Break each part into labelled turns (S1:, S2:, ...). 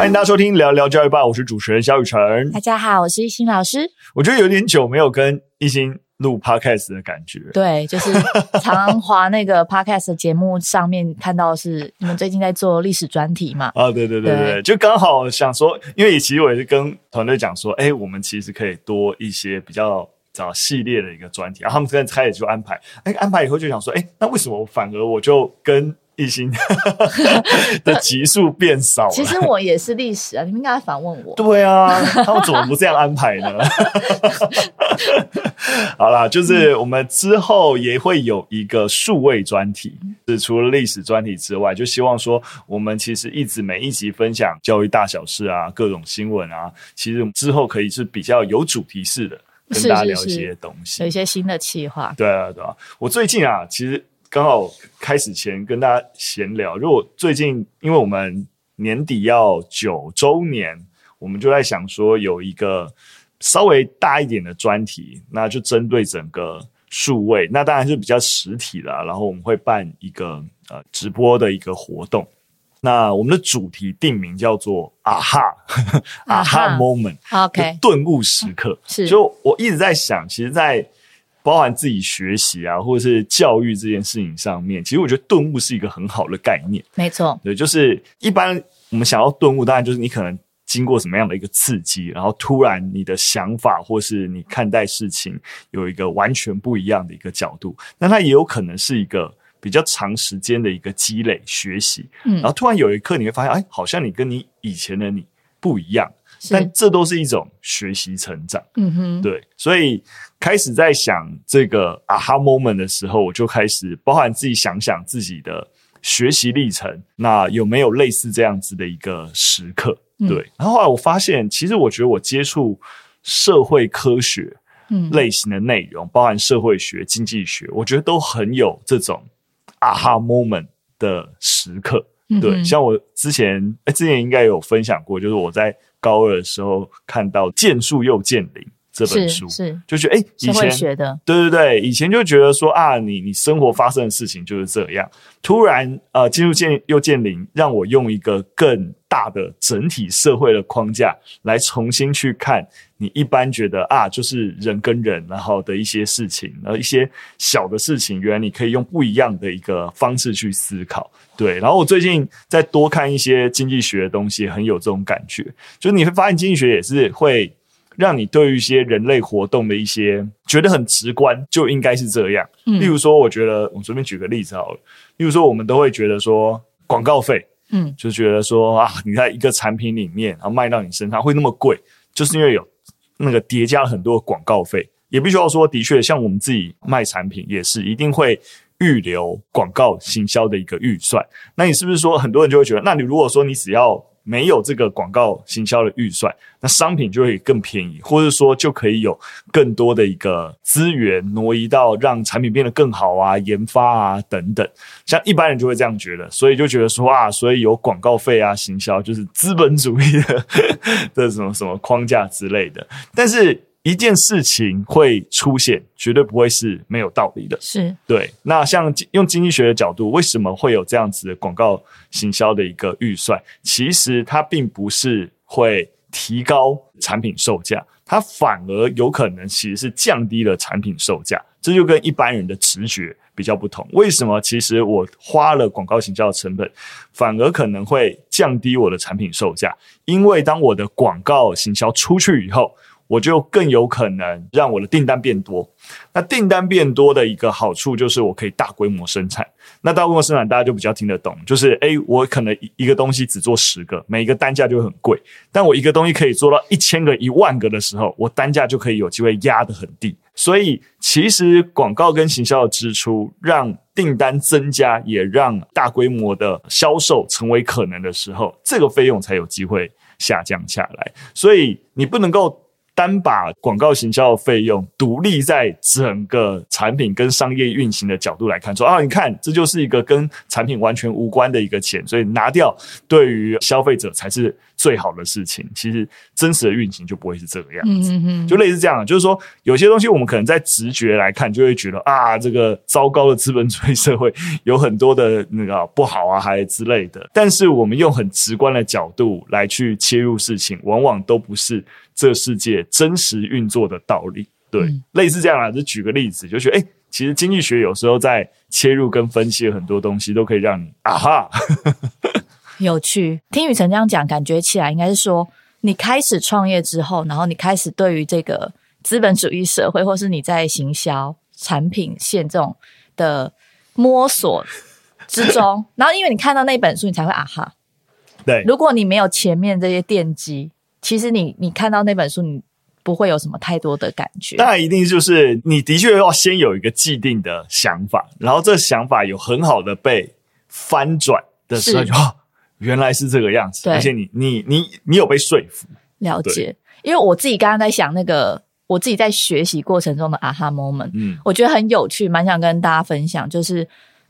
S1: 欢迎大家收听聊聊教育吧，我是主持人肖雨辰。
S2: 大家好，我是亦欣老师。
S1: 我觉得有点久没有跟亦欣录 podcast 的感觉，
S2: 对，就是常滑那个 podcast 的节目上面看到是你们最近在做历史专题嘛？
S1: 啊，对对对对，对就刚好想说，因为其实我也是跟团队讲说，哎，我们其实可以多一些比较找系列的一个专题，然后他们现在开始就安排，哎，安排以后就想说，哎，那为什么反而我就跟亦欣 的集数变少了。
S2: 其实我也是历史啊，你们应该反问我。
S1: 对啊，他们怎么不这样安排呢？好啦，就是我们之后也会有一个数位专题，是除了历史专题之外，就希望说我们其实一直每一集分享教育大小事啊，各种新闻啊，其实之后可以是比较有主题式的，跟大家聊一些东西，是是是
S2: 有一些新的企划。
S1: 对啊，对啊，我最近啊，其实。刚好开始前跟大家闲聊，如果最近因为我们年底要九周年，我们就在想说有一个稍微大一点的专题，那就针对整个数位，那当然是比较实体的，然后我们会办一个呃直播的一个活动，那我们的主题定名叫做啊哈啊哈 moment，OK，顿悟时刻，是，就我一直在想，其实，在包含自己学习啊，或者是教育这件事情上面，其实我觉得顿悟是一个很好的概念。
S2: 没错，
S1: 对，就是一般我们想要顿悟，当然就是你可能经过什么样的一个刺激，然后突然你的想法或是你看待事情有一个完全不一样的一个角度。那它也有可能是一个比较长时间的一个积累学习，嗯，然后突然有一刻你会发现，哎，好像你跟你以前的你不一样。但这都是一种学习成长，嗯哼，对，所以开始在想这个 aha moment 的时候，我就开始包含自己想想自己的学习历程，那有没有类似这样子的一个时刻？对，嗯、然后后来我发现，其实我觉得我接触社会科学类型的内容，嗯、包含社会学、经济学，我觉得都很有这种 aha moment 的时刻。对，像我之前，哎，之前应该有分享过，就是我在。高二的时候看到《剑术又剑灵》这本书，是，是就觉得哎，以前学的，对对对，以前就觉得说啊，你你生活发生的事情就是这样。突然呃，进入《剑又剑灵，让我用一个更大的整体社会的框架来重新去看你一般觉得啊，就是人跟人然后的一些事情，然后一些小的事情，原来你可以用不一样的一个方式去思考。对，然后我最近再多看一些经济学的东西，很有这种感觉。就是你会发现，经济学也是会让你对于一些人类活动的一些觉得很直观，就应该是这样。嗯，例如说，我觉得我随便举个例子好了。例如说，我们都会觉得说广告费，嗯，就觉得说啊，你在一个产品里面，然后卖到你身上会那么贵，就是因为有那个叠加了很多广告费。也必须要说，的确，像我们自己卖产品也是一定会。预留广告行销的一个预算，那你是不是说很多人就会觉得，那你如果说你只要没有这个广告行销的预算，那商品就会更便宜，或者说就可以有更多的一个资源挪移到让产品变得更好啊、研发啊等等。像一般人就会这样觉得，所以就觉得说啊，所以有广告费啊、行销就是资本主义的 的什么什么框架之类的，但是。一件事情会出现，绝对不会是没有道理的。是对。那像用经济学的角度，为什么会有这样子的广告行销的一个预算？其实它并不是会提高产品售价，它反而有可能其实是降低了产品售价。这就跟一般人的直觉比较不同。为什么？其实我花了广告行销的成本，反而可能会降低我的产品售价？因为当我的广告行销出去以后，我就更有可能让我的订单变多。那订单变多的一个好处就是我可以大规模生产。那大规模生产大家就比较听得懂，就是诶，我可能一个东西只做十个，每一个单价就很贵。但我一个东西可以做到一千个、一万个的时候，我单价就可以有机会压得很低。所以其实广告跟行销的支出让订单增加，也让大规模的销售成为可能的时候，这个费用才有机会下降下来。所以你不能够。单把广告行销的费用独立在整个产品跟商业运行的角度来看，说啊，你看这就是一个跟产品完全无关的一个钱，所以拿掉对于消费者才是最好的事情。其实真实的运行就不会是这个样子，就类似这样，就是说有些东西我们可能在直觉来看就会觉得啊，这个糟糕的资本主义社会有很多的那个不好啊，还之类的。但是我们用很直观的角度来去切入事情，往往都不是。这世界真实运作的道理，对，嗯、类似这样啊，就举个例子，就觉得，哎，其实经济学有时候在切入跟分析很多东西，都可以让你啊哈，
S2: 有趣。听雨辰这样讲，感觉起来应该是说，你开始创业之后，然后你开始对于这个资本主义社会，或是你在行销产品线这种的摸索之中，然后因为你看到那本书，你才会啊哈。
S1: 对，
S2: 如果你没有前面这些奠基。其实你你看到那本书，你不会有什么太多的感觉。
S1: 当然，一定就是你的确要先有一个既定的想法，然后这想法有很好的被翻转的时候，原来是这个样子。对，而且你你你你有被说服。
S2: 了解，因为我自己刚刚在想那个我自己在学习过程中的 aha moment，嗯，我觉得很有趣，蛮想跟大家分享。就是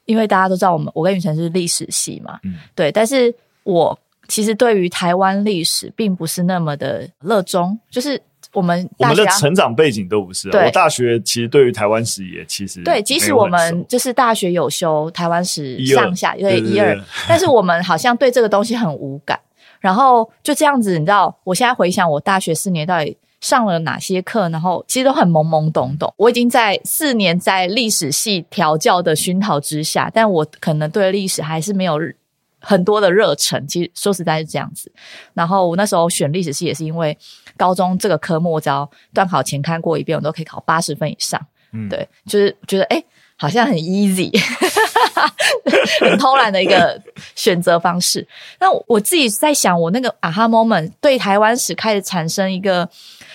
S2: 因为大家都知道我们我跟雨辰是历史系嘛，嗯，对，但是我。其实对于台湾历史并不是那么的热衷，就是我们
S1: 我们的成长背景都不是。对，我大学其实对于台湾史也其实
S2: 对，即使我们就是大学有修台湾史上下，因为一二，但是我们好像对这个东西很无感。然后就这样子，你知道，我现在回想我大学四年到底上了哪些课，然后其实都很懵懵懂懂。我已经在四年在历史系调教的熏陶之下，但我可能对历史还是没有。很多的热忱，其实说实在是这样子。然后我那时候选历史系也是因为高中这个科目，我只要段考前看过一遍，我都可以考八十分以上。嗯，对，就是觉得诶好像很 easy，很偷懒的一个选择方式。那我自己在想，我那个 aha moment 对台湾史开始产生一个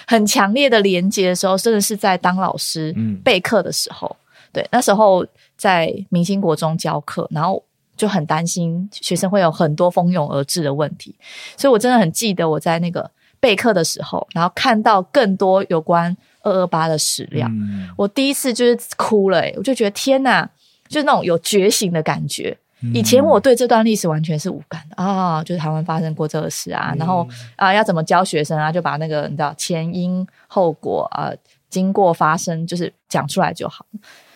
S2: 很强烈的连接的时候，真的是在当老师备课的时候。嗯、对，那时候在明星国中教课，然后。就很担心学生会有很多蜂拥而至的问题，所以我真的很记得我在那个备课的时候，然后看到更多有关二二八的史料，嗯、我第一次就是哭了、欸，我就觉得天哪，就是那种有觉醒的感觉。嗯、以前我对这段历史完全是无感的啊，就是台湾发生过这个事啊，嗯、然后啊要怎么教学生啊，就把那个你知道前因后果啊经过发生就是讲出来就好。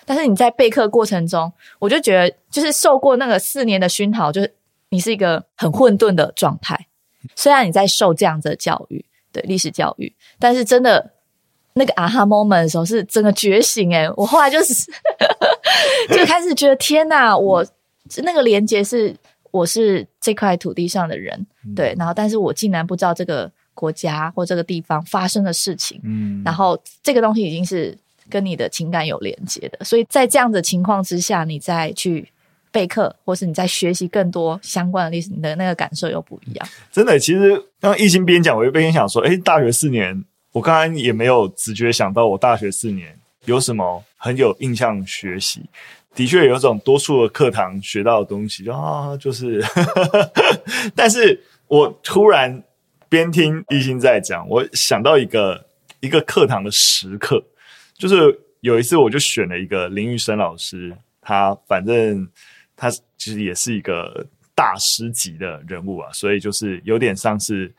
S2: 但是你在备课过程中，我就觉得就是受过那个四年的熏陶，就是你是一个很混沌的状态。虽然你在受这样子的教育，对历史教育，但是真的那个 aha moment 的时候是真的觉醒诶，我后来就是就开始觉得天哪，我那个连接是我是这块土地上的人，对，然后但是我竟然不知道这个国家或这个地方发生的事情，嗯，然后这个东西已经是。跟你的情感有连接的，所以在这样的情况之下，你再去备课，或是你在学习更多相关的历史，你的那个感受又不一样。
S1: 真的，其实刚刚懿心边讲，我就边想说，哎，大学四年，我刚刚也没有直觉想到，我大学四年有什么很有印象学习。的确有种多数的课堂学到的东西啊，就是，但是我突然边听一心在讲，我想到一个一个课堂的时刻。就是有一次，我就选了一个林玉生老师，他反正他其实也是一个大师级的人物啊，所以就是有点像是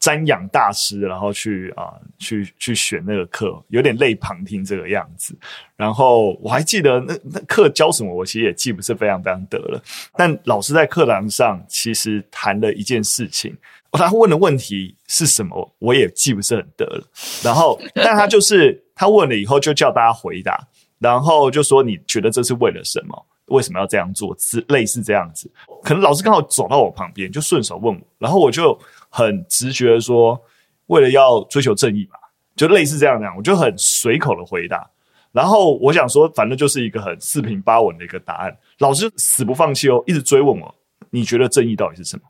S1: 瞻仰大师，然后去啊去去选那个课，有点累旁听这个样子。然后我还记得那那课教什么，我其实也记不是非常非常得了。但老师在课堂上其实谈了一件事情，他问的问题是什么，我也记不是很得了。然后，但他就是。他问了以后，就叫大家回答，然后就说，你觉得这是为了什么？为什么要这样做？是类似这样子。可能老师刚好走到我旁边，就顺手问我，然后我就很直觉的说，为了要追求正义吧，就类似这样这样，我就很随口的回答。然后我想说，反正就是一个很四平八稳的一个答案。老师死不放弃哦，一直追问我，你觉得正义到底是什么？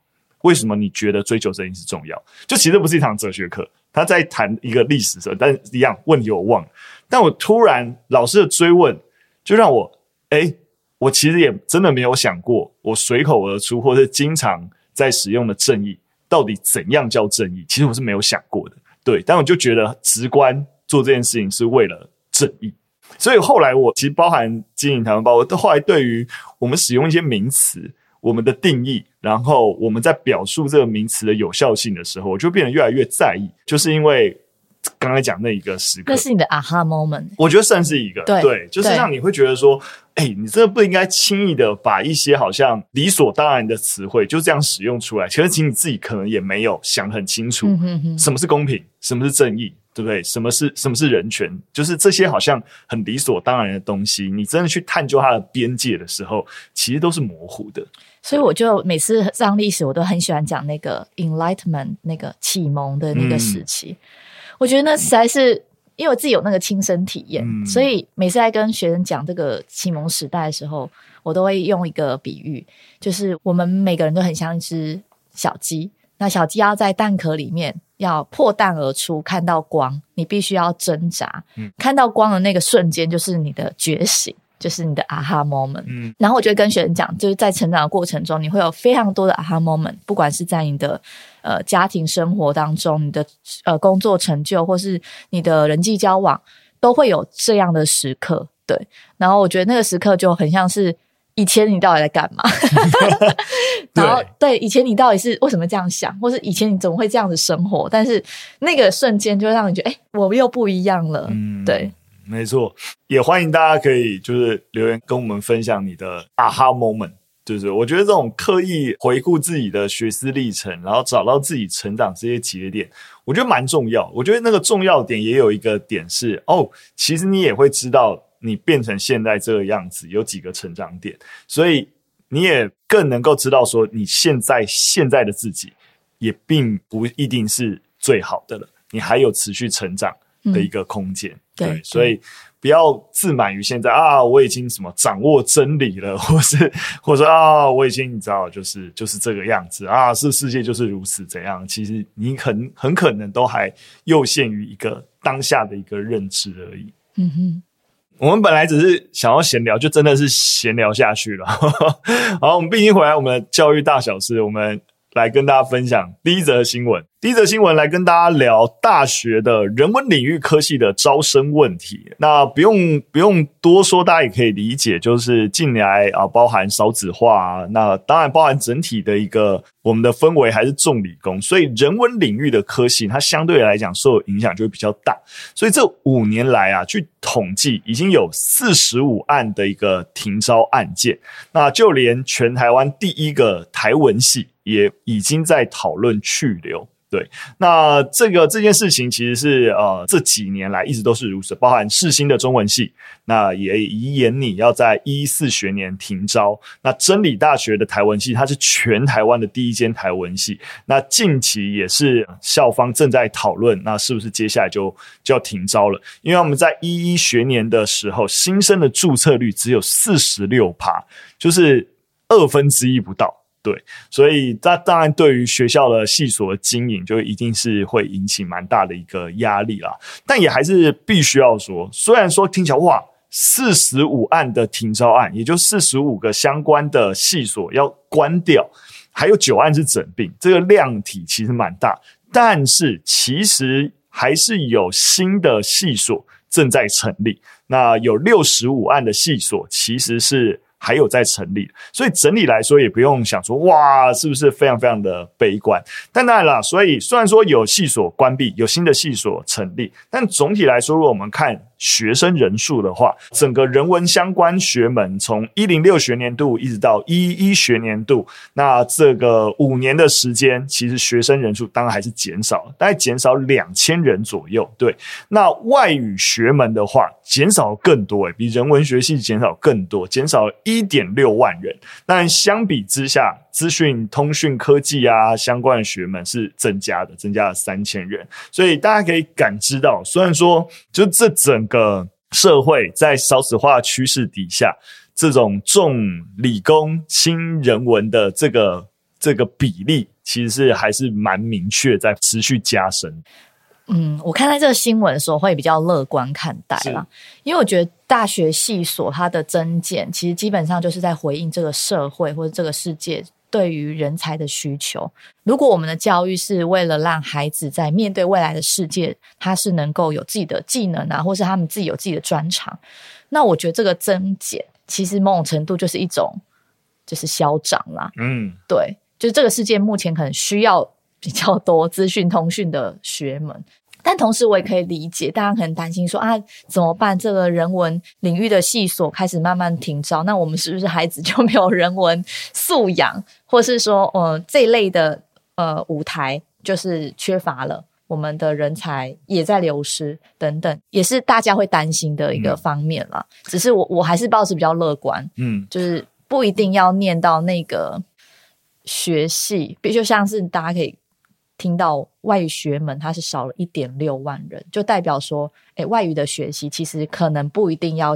S1: 为什么你觉得追求正义是重要？就其实不是一堂哲学课。他在谈一个历史的时候，但一样问题我忘了。但我突然老师的追问，就让我诶，我其实也真的没有想过，我随口而出或者经常在使用的正义，到底怎样叫正义？其实我是没有想过的。对，但我就觉得直观做这件事情是为了正义。所以后来我其实包含经营台湾包，我都后来对于我们使用一些名词，我们的定义，然后我们在表述这个名词的有效性的时候，我就变得越来越在意，就是因为。刚才讲那一个时刻，
S2: 那是你的 aha moment。
S1: 我觉得算是一个，
S2: 对，
S1: 对，就是让你会觉得说，哎、欸，你真的不应该轻易的把一些好像理所当然的词汇就这样使用出来。其实，其实你自己可能也没有想很清楚，什么是公平，什么是正义，对不对？什么是什么是人权？就是这些好像很理所当然的东西，你真的去探究它的边界的时候，其实都是模糊的。
S2: 所以，我就每次上历史，我都很喜欢讲那个 enlightenment 那个启蒙的那个时期。嗯我觉得那实在是因为我自己有那个亲身体验，嗯、所以每次在跟学生讲这个启蒙时代的时候，我都会用一个比喻，就是我们每个人都很像一只小鸡，那小鸡要在蛋壳里面要破蛋而出，看到光，你必须要挣扎，嗯、看到光的那个瞬间就是你的觉醒。就是你的 aha moment，嗯，然后我就会跟学生讲，就是在成长的过程中，你会有非常多的 aha moment，不管是在你的呃家庭生活当中，你的呃工作成就，或是你的人际交往，都会有这样的时刻，对。然后我觉得那个时刻就很像是以前你到底在干嘛？然后对，以前你到底是为什么这样想，或是以前你怎么会这样子生活？但是那个瞬间就会让你觉得，哎，我又不一样了，嗯，对。
S1: 没错，也欢迎大家可以就是留言跟我们分享你的 aha moment，就是我觉得这种刻意回顾自己的学思历程，然后找到自己成长这些节点，我觉得蛮重要。我觉得那个重要点也有一个点是，哦，其实你也会知道你变成现在这个样子有几个成长点，所以你也更能够知道说你现在现在的自己也并不一定是最好的了，你还有持续成长的一个空间。嗯对，对，所以不要自满于现在啊，我已经什么掌握真理了，或是或者说啊，我已经你知道，就是就是这个样子啊，是世界就是如此怎样？其实你很很可能都还囿限于一个当下的一个认知而已。嗯哼，我们本来只是想要闲聊，就真的是闲聊下去了。好，我们毕竟回来，我们的教育大小事，我们来跟大家分享第一则新闻。第一则新闻来跟大家聊大学的人文领域科系的招生问题。那不用不用多说，大家也可以理解，就是近年来啊，包含少子化，那当然包含整体的一个我们的氛围还是重理工，所以人文领域的科系它相对来讲受影响就会比较大。所以这五年来啊，据统计已经有四十五案的一个停招案件。那就连全台湾第一个台文系也已经在讨论去留。对，那这个这件事情其实是呃这几年来一直都是如此，包含世新的中文系，那也遗言你要在一四学年停招。那真理大学的台文系，它是全台湾的第一间台文系，那近期也是校方正在讨论，那是不是接下来就就要停招了？因为我们在一一学年的时候，新生的注册率只有四十六趴，就是二分之一不到。对，所以那当然对于学校的系所的经营，就一定是会引起蛮大的一个压力啦。但也还是必须要说，虽然说听起来哇，四十五案的停招案，也就四十五个相关的系所要关掉，还有九案是整并，这个量体其实蛮大。但是其实还是有新的系所正在成立，那有六十五案的系所其实是。还有在成立，所以整体来说也不用想说哇，是不是非常非常的悲观？但当然了，所以虽然说有系所关闭，有新的系所成立，但总体来说，如果我们看学生人数的话，整个人文相关学门从一零六学年度一直到一一学年度，那这个五年的时间，其实学生人数当然还是减少，大概减少两千人左右。对，那外语学门的话，减少更多，诶，比人文学系减少更多，减少一点六万人，但相比之下，资讯通讯科技啊相关的学门是增加的，增加了三千人。所以大家可以感知到，虽然说就这整个社会在少子化趋势底下，这种重理工轻人文的这个这个比例，其实是还是蛮明确在持续加深。
S2: 嗯，我看待这个新闻的时候会比较乐观看待啦，因为我觉得大学系所它的增减，其实基本上就是在回应这个社会或者这个世界对于人才的需求。如果我们的教育是为了让孩子在面对未来的世界，他是能够有自己的技能啊，或是他们自己有自己的专长，那我觉得这个增减其实某种程度就是一种就是消长啦。
S1: 嗯，
S2: 对，就是这个世界目前可能需要比较多资讯通讯的学门。但同时，我也可以理解，大家可能担心说啊，怎么办？这个人文领域的系所开始慢慢停招，那我们是不是孩子就没有人文素养，或是说，呃，这一类的呃舞台就是缺乏了，我们的人才也在流失，等等，也是大家会担心的一个方面啦。嗯、只是我我还是保持比较乐观，嗯，就是不一定要念到那个学系，比如就像是大家可以。听到外语学门它是少了一点六万人，就代表说，诶，外语的学习其实可能不一定要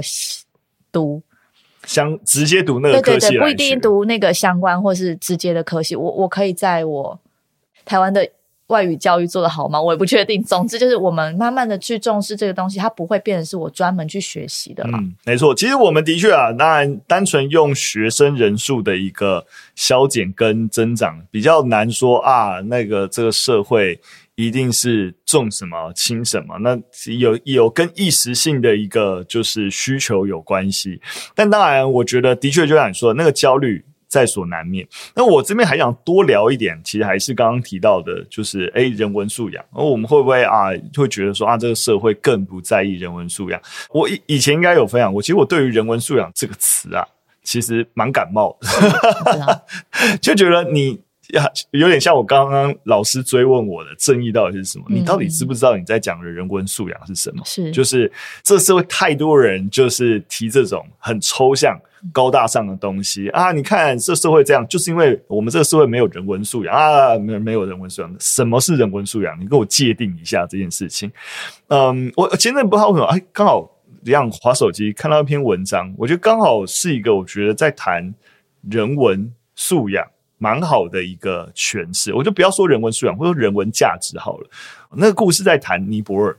S2: 读
S1: 相直接读那个科系，
S2: 对对对，不一定读那个相关或是直接的科系。我我可以在我台湾的。外语教育做得好吗？我也不确定。总之就是我们慢慢的去重视这个东西，它不会变成是我专门去学习的了。
S1: 嗯，没错。其实我们的确啊，当然单纯用学生人数的一个削减跟增长，比较难说啊。那个这个社会一定是重什么轻什么，那有有跟一时性的一个就是需求有关系。但当然，我觉得的确就像你说的那个焦虑。在所难免。那我这边还想多聊一点，其实还是刚刚提到的，就是诶人文素养。而我们会不会啊，会觉得说啊，这个社会更不在意人文素养？我以以前应该有分享过，其实我对于人文素养这个词啊，其实蛮感冒的，就觉得你呀，有点像我刚刚老师追问我的正义到底是什么？你到底知不知道你在讲的人文素养是什么？
S2: 是，
S1: 就是这社会太多人就是提这种很抽象。高大上的东西啊！你看这社会这样，就是因为我们这个社会没有人文素养啊，没没有人文素养。什么是人文素养？你给我界定一下这件事情。嗯，我前阵不知道为什么，哎，刚好这样滑手机看到一篇文章，我觉得刚好是一个我觉得在谈人文素养蛮好的一个诠释。我就不要说人文素养，或者说人文价值好了。那个故事在谈尼泊尔。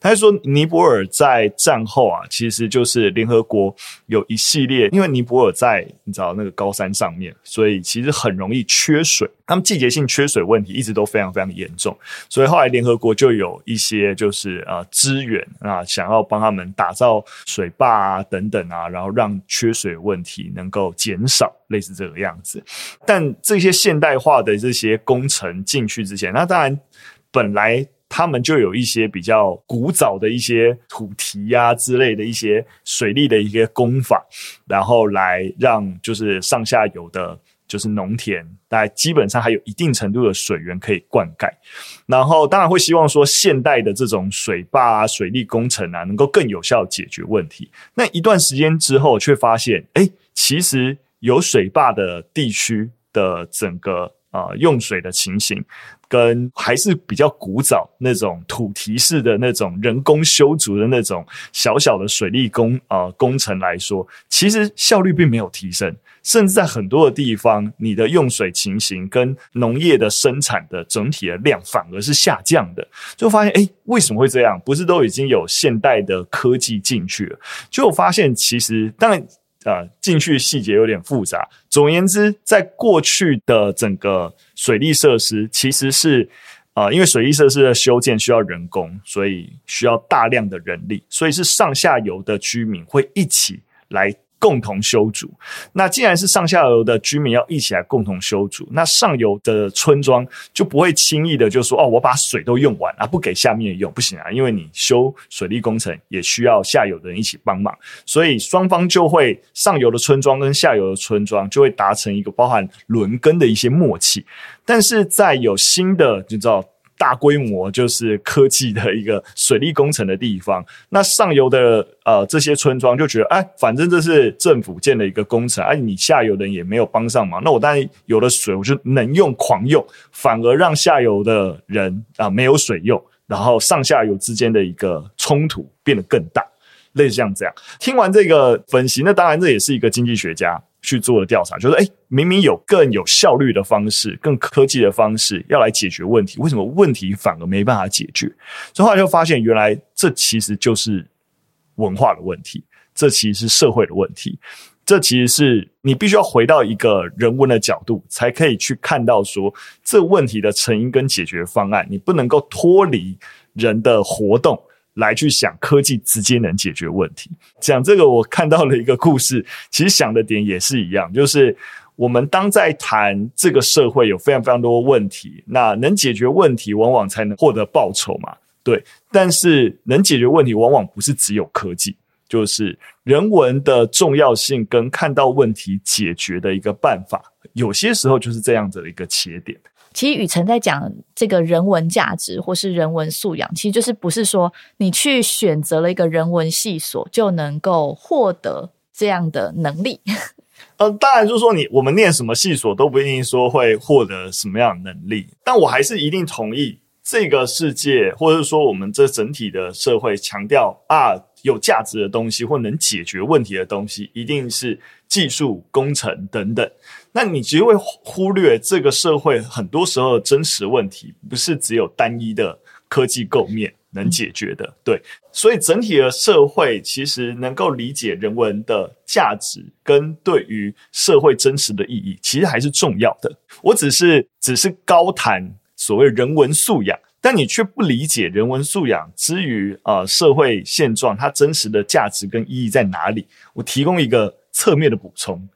S1: 他说，尼泊尔在战后啊，其实就是联合国有一系列，因为尼泊尔在你知道那个高山上面，所以其实很容易缺水。他们季节性缺水问题一直都非常非常严重，所以后来联合国就有一些就是呃资源啊，想要帮他们打造水坝啊等等啊，然后让缺水问题能够减少，类似这个样子。但这些现代化的这些工程进去之前，那当然本来。他们就有一些比较古早的一些土堤呀、啊、之类的一些水利的一些工法，然后来让就是上下游的，就是农田，大概基本上还有一定程度的水源可以灌溉。然后当然会希望说现代的这种水坝啊、水利工程啊，能够更有效解决问题。那一段时间之后，却发现，哎，其实有水坝的地区的整个、呃、用水的情形。跟还是比较古早那种土堤式的那种人工修筑的那种小小的水利工啊、工程来说，其实效率并没有提升，甚至在很多的地方，你的用水情形跟农业的生产的整体的量反而是下降的。就发现，诶，为什么会这样？不是都已经有现代的科技进去了？就发现，其实当然。啊，进去细节有点复杂。总而言之，在过去的整个水利设施，其实是啊、因为水利设施的修建需要人工，所以需要大量的人力，所以是上下游的居民会一起来。共同修筑。那既然是上下游的居民要一起来共同修筑，那上游的村庄就不会轻易的就说哦，我把水都用完啊，不给下面用，不行啊，因为你修水利工程也需要下游的人一起帮忙，所以双方就会上游的村庄跟下游的村庄就会达成一个包含轮耕的一些默契。但是在有新的，你知道。大规模就是科技的一个水利工程的地方，那上游的呃这些村庄就觉得，哎，反正这是政府建的一个工程，哎，你下游的人也没有帮上忙，那我当然有了水，我就能用狂用，反而让下游的人啊、没有水用，然后上下游之间的一个冲突变得更大，类似像这样。听完这个分析，那当然这也是一个经济学家。去做的调查，就是诶，明明有更有效率的方式、更科技的方式要来解决问题，为什么问题反而没办法解决？所以后来就发现，原来这其实就是文化的问题，这其实是社会的问题。这其实是你必须要回到一个人文的角度，才可以去看到说这问题的成因跟解决方案。你不能够脱离人的活动来去想科技直接能解决问题。讲这个，我看到了一个故事，其实想的点也是一样，就是我们当在谈这个社会有非常非常多问题，那能解决问题，往往才能获得报酬嘛。对，但是能解决问题，往往不是只有科技。就是人文的重要性跟看到问题解决的一个办法，有些时候就是这样子的一个切点。
S2: 其实宇辰在讲这个人文价值或是人文素养，其实就是不是说你去选择了一个人文系所就能够获得这样的能力。
S1: 呃，当然就是说你我们念什么系所都不一定说会获得什么样的能力，但我还是一定同意这个世界或者是说我们这整体的社会强调啊。有价值的东西或能解决问题的东西，一定是技术、工程等等。那你只会忽略这个社会很多时候的真实问题，不是只有单一的科技构面能解决的。对，所以整体的社会其实能够理解人文的价值跟对于社会真实的意义，其实还是重要的。我只是只是高谈所谓人文素养。但你却不理解人文素养之于呃社会现状，它真实的价值跟意义在哪里？我提供一个侧面的补充，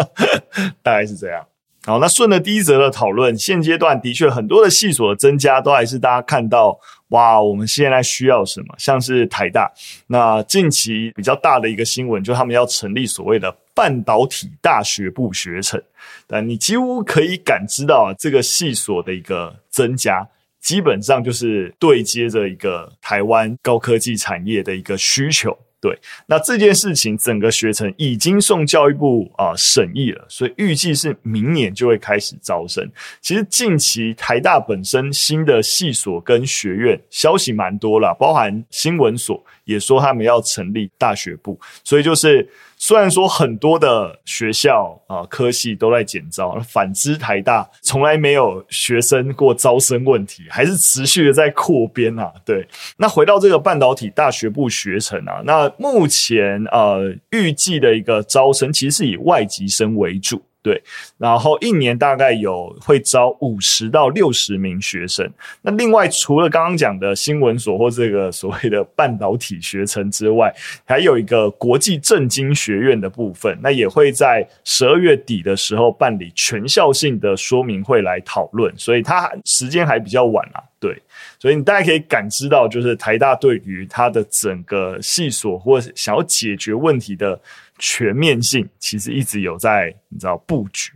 S1: 大概是这样。好，那顺着第一则的讨论，现阶段的确很多的系所的增加，都还是大家看到哇，我们现在需要什么？像是台大，那近期比较大的一个新闻，就他们要成立所谓的半导体大学部学程，但你几乎可以感知到这个系所的一个增加。基本上就是对接着一个台湾高科技产业的一个需求，对。那这件事情整个学程已经送教育部啊、呃、审议了，所以预计是明年就会开始招生。其实近期台大本身新的系所跟学院消息蛮多了，包含新闻所也说他们要成立大学部，所以就是。虽然说很多的学校啊、科系都在减招，反之台大从来没有学生过招生问题，还是持续的在扩编啊。对，那回到这个半导体大学部学程啊，那目前呃预计的一个招生其实是以外籍生为主。对，然后一年大概有会招五十到六十名学生。那另外除了刚刚讲的新闻所或这个所谓的半导体学程之外，还有一个国际政经学院的部分，那也会在十二月底的时候办理全校性的说明会来讨论，所以它时间还比较晚啊。对，所以你大家可以感知到，就是台大对于它的整个系所或想要解决问题的。全面性其实一直有在，你知道布局。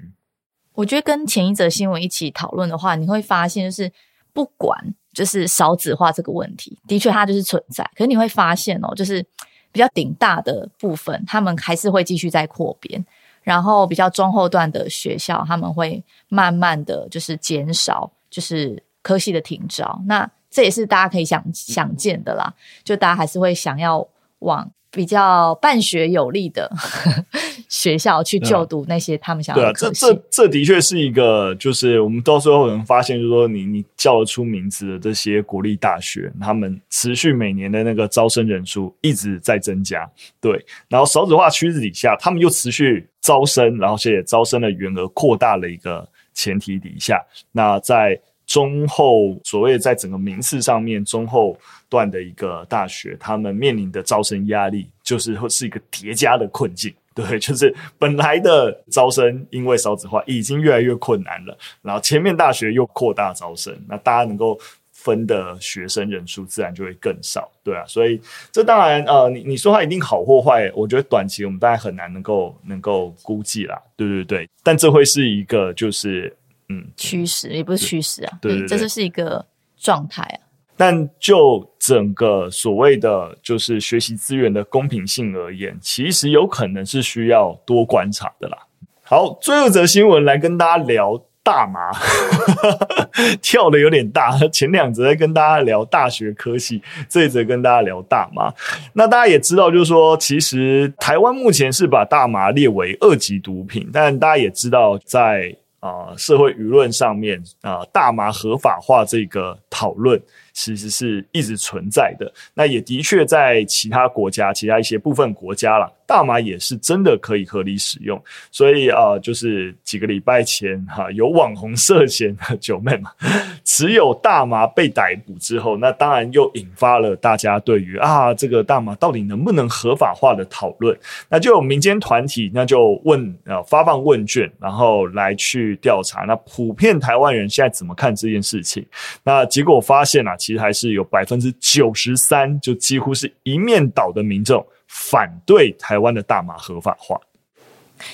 S2: 我觉得跟前一则新闻一起讨论的话，你会发现，就是不管就是少子化这个问题，的确它就是存在。可是你会发现哦，就是比较顶大的部分，他们还是会继续在扩编，然后比较中后段的学校，他们会慢慢的就是减少，就是科系的停招。那这也是大家可以想想见的啦，就大家还是会想要往。比较办学有力的 学校去就读那些他们想。
S1: 对啊，这这这的确是一个，就是我们到时候可能发现，就是说你你叫得出名字的这些国立大学，他们持续每年的那个招生人数一直在增加。对，然后少子化趋势底下，他们又持续招生，然后且招生的员额扩大了一个前提底下，那在。中后所谓在整个名次上面中后段的一个大学，他们面临的招生压力就是会是一个叠加的困境，对，就是本来的招生因为少子化已经越来越困难了，然后前面大学又扩大招生，那大家能够分的学生人数自然就会更少，对啊，所以这当然呃，你你说它一定好或坏，我觉得短期我们大概很难能够能够估计啦，对对对，但这会是一个就是。嗯，
S2: 趋势也不是趋势啊，对，对，对，这就是一个状态啊。
S1: 但就整个所谓的就是学习资源的公平性而言，其实有可能是需要多观察的啦。好，最后一则新闻来跟大家聊大麻，跳的有点大。前两则在跟大家聊大学科系，这一则跟大家聊大麻。那大家也知道，就是说，其实台湾目前是把大麻列为二级毒品，但大家也知道在。啊、社会舆论上面啊、大麻合法化这个讨论其实是一直存在的。那也的确在其他国家，其他一些部分国家啦，大麻也是真的可以合理使用。所以啊、就是几个礼拜前哈、有网红涉嫌九妹嘛，持有大麻被逮捕之后，那当然又引发了大家对于啊这个大麻到底能不能合法化的讨论。那就有民间团体，那就问呃发放问卷，然后来去调查，那普遍台湾人现在怎么看这件事情？那结果发现啊，其实还是有百分之九十三，就几乎是一面倒的民众反对台湾的大麻合法化。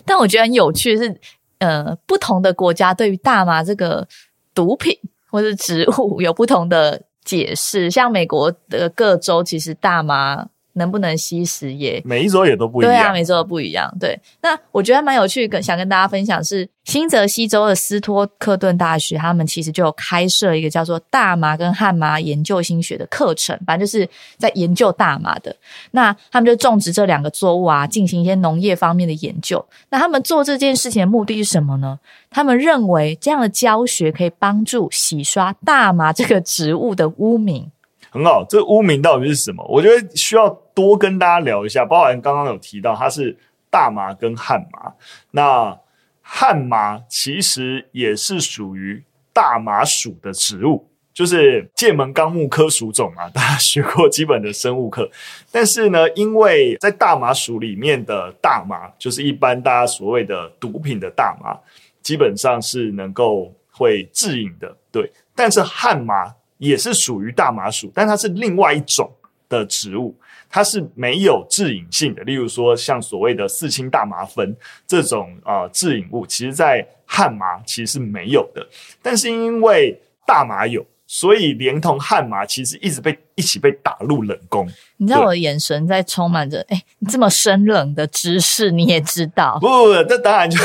S2: 但我觉得很有趣是，呃，不同的国家对于大麻这个毒品或是植物有不同的解释。像美国的各州，其实大麻。能不能吸食也
S1: 每一周也都不一样，
S2: 对啊，每周都不一样。对，那我觉得蛮有趣，跟想跟大家分享是新泽西州的斯托克顿大学，他们其实就有开设一个叫做大麻跟汉麻研究新学的课程，反正就是在研究大麻的。那他们就种植这两个作物啊，进行一些农业方面的研究。那他们做这件事情的目的是什么呢？他们认为这样的教学可以帮助洗刷大麻这个植物的污名。
S1: 很好，这个污名到底是什么？我觉得需要多跟大家聊一下。包含刚刚有提到，它是大麻跟汉麻。那汉麻其实也是属于大麻属的植物，就是剑门纲目科属种嘛。大家学过基本的生物课。但是呢，因为在大麻属里面的大麻，就是一般大家所谓的毒品的大麻，基本上是能够会致瘾的。对，但是汉麻。也是属于大麻属，但它是另外一种的植物，它是没有致瘾性的。例如说，像所谓的四氢大麻酚这种啊、呃、致瘾物，其实在汉麻其实是没有的。但是因为大麻有，所以连同汉麻其实一直被一起被打入冷宫。
S2: 你知道我的眼神在充满着，哎，你这么生冷的知识你也知道？
S1: 不不不，这当然就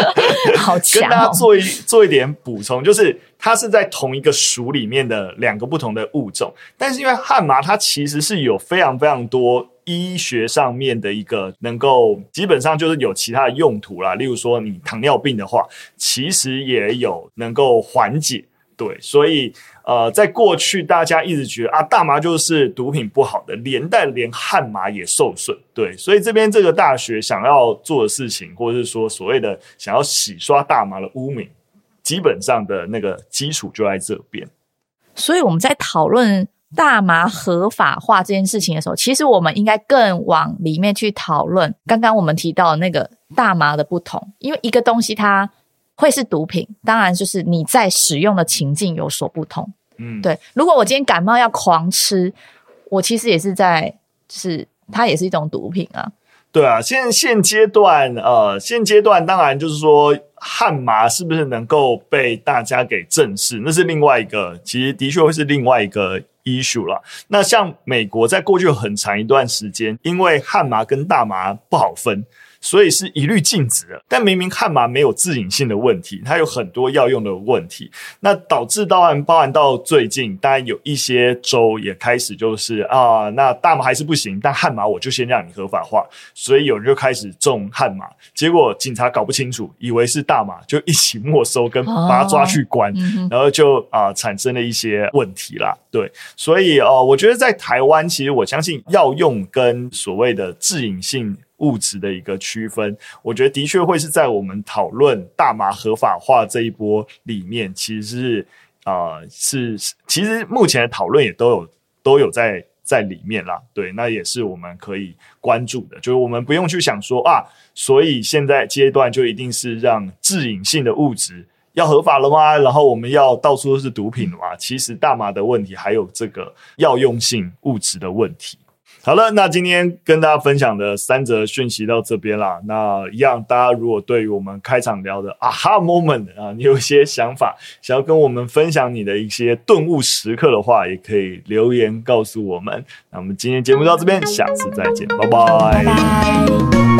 S2: 好强、哦。
S1: 跟大家做一做一点补充，就是它是在同一个属里面的两个不同的物种，但是因为汉麻它其实是有非常非常多医学上面的一个能够，基本上就是有其他的用途啦。例如说你糖尿病的话，其实也有能够缓解。对，所以呃，在过去大家一直觉得啊，大麻就是毒品不好的，连带连汉麻也受损。对，所以这边这个大学想要做的事情，或者是说所谓的想要洗刷大麻的污名，基本上的那个基础就在这边。
S2: 所以我们在讨论大麻合法化这件事情的时候，其实我们应该更往里面去讨论刚刚我们提到那个大麻的不同，因为一个东西它。会是毒品，当然就是你在使用的情境有所不同。嗯，对。如果我今天感冒要狂吃，我其实也是在，就是它也是一种毒品啊。
S1: 对啊，现现阶段，呃，现阶段当然就是说，汉麻是不是能够被大家给正视，那是另外一个，其实的确会是另外一个 issue 啦。那像美国在过去很长一段时间，因为汉麻跟大麻不好分。所以是一律禁止的，但明明悍马没有致瘾性的问题，它有很多药用的问题，那导致到案包含到最近，当然有一些州也开始就是啊，那大麻还是不行，但汉麻我就先让你合法化，所以有人就开始种汉麻，结果警察搞不清楚，以为是大麻，就一起没收跟把他抓去关，哦、然后就啊产生了一些问题啦。对，所以呃，我觉得在台湾，其实我相信药用跟所谓的致瘾性。物质的一个区分，我觉得的确会是在我们讨论大麻合法化这一波里面，其实是啊、是其实目前的讨论也都有都有在在里面啦。对，那也是我们可以关注的，就是我们不用去想说啊，所以现在阶段就一定是让致瘾性的物质要合法了吗？然后我们要到处都是毒品了吗？其实大麻的问题还有这个药用性物质的问题。好了，那今天跟大家分享的三则讯息到这边啦。那一样，大家如果对于我们开场聊的啊哈 moment 啊，你有一些想法，想要跟我们分享你的一些顿悟时刻的话，也可以留言告诉我们。那我们今天节目到这边，下次再见，拜拜。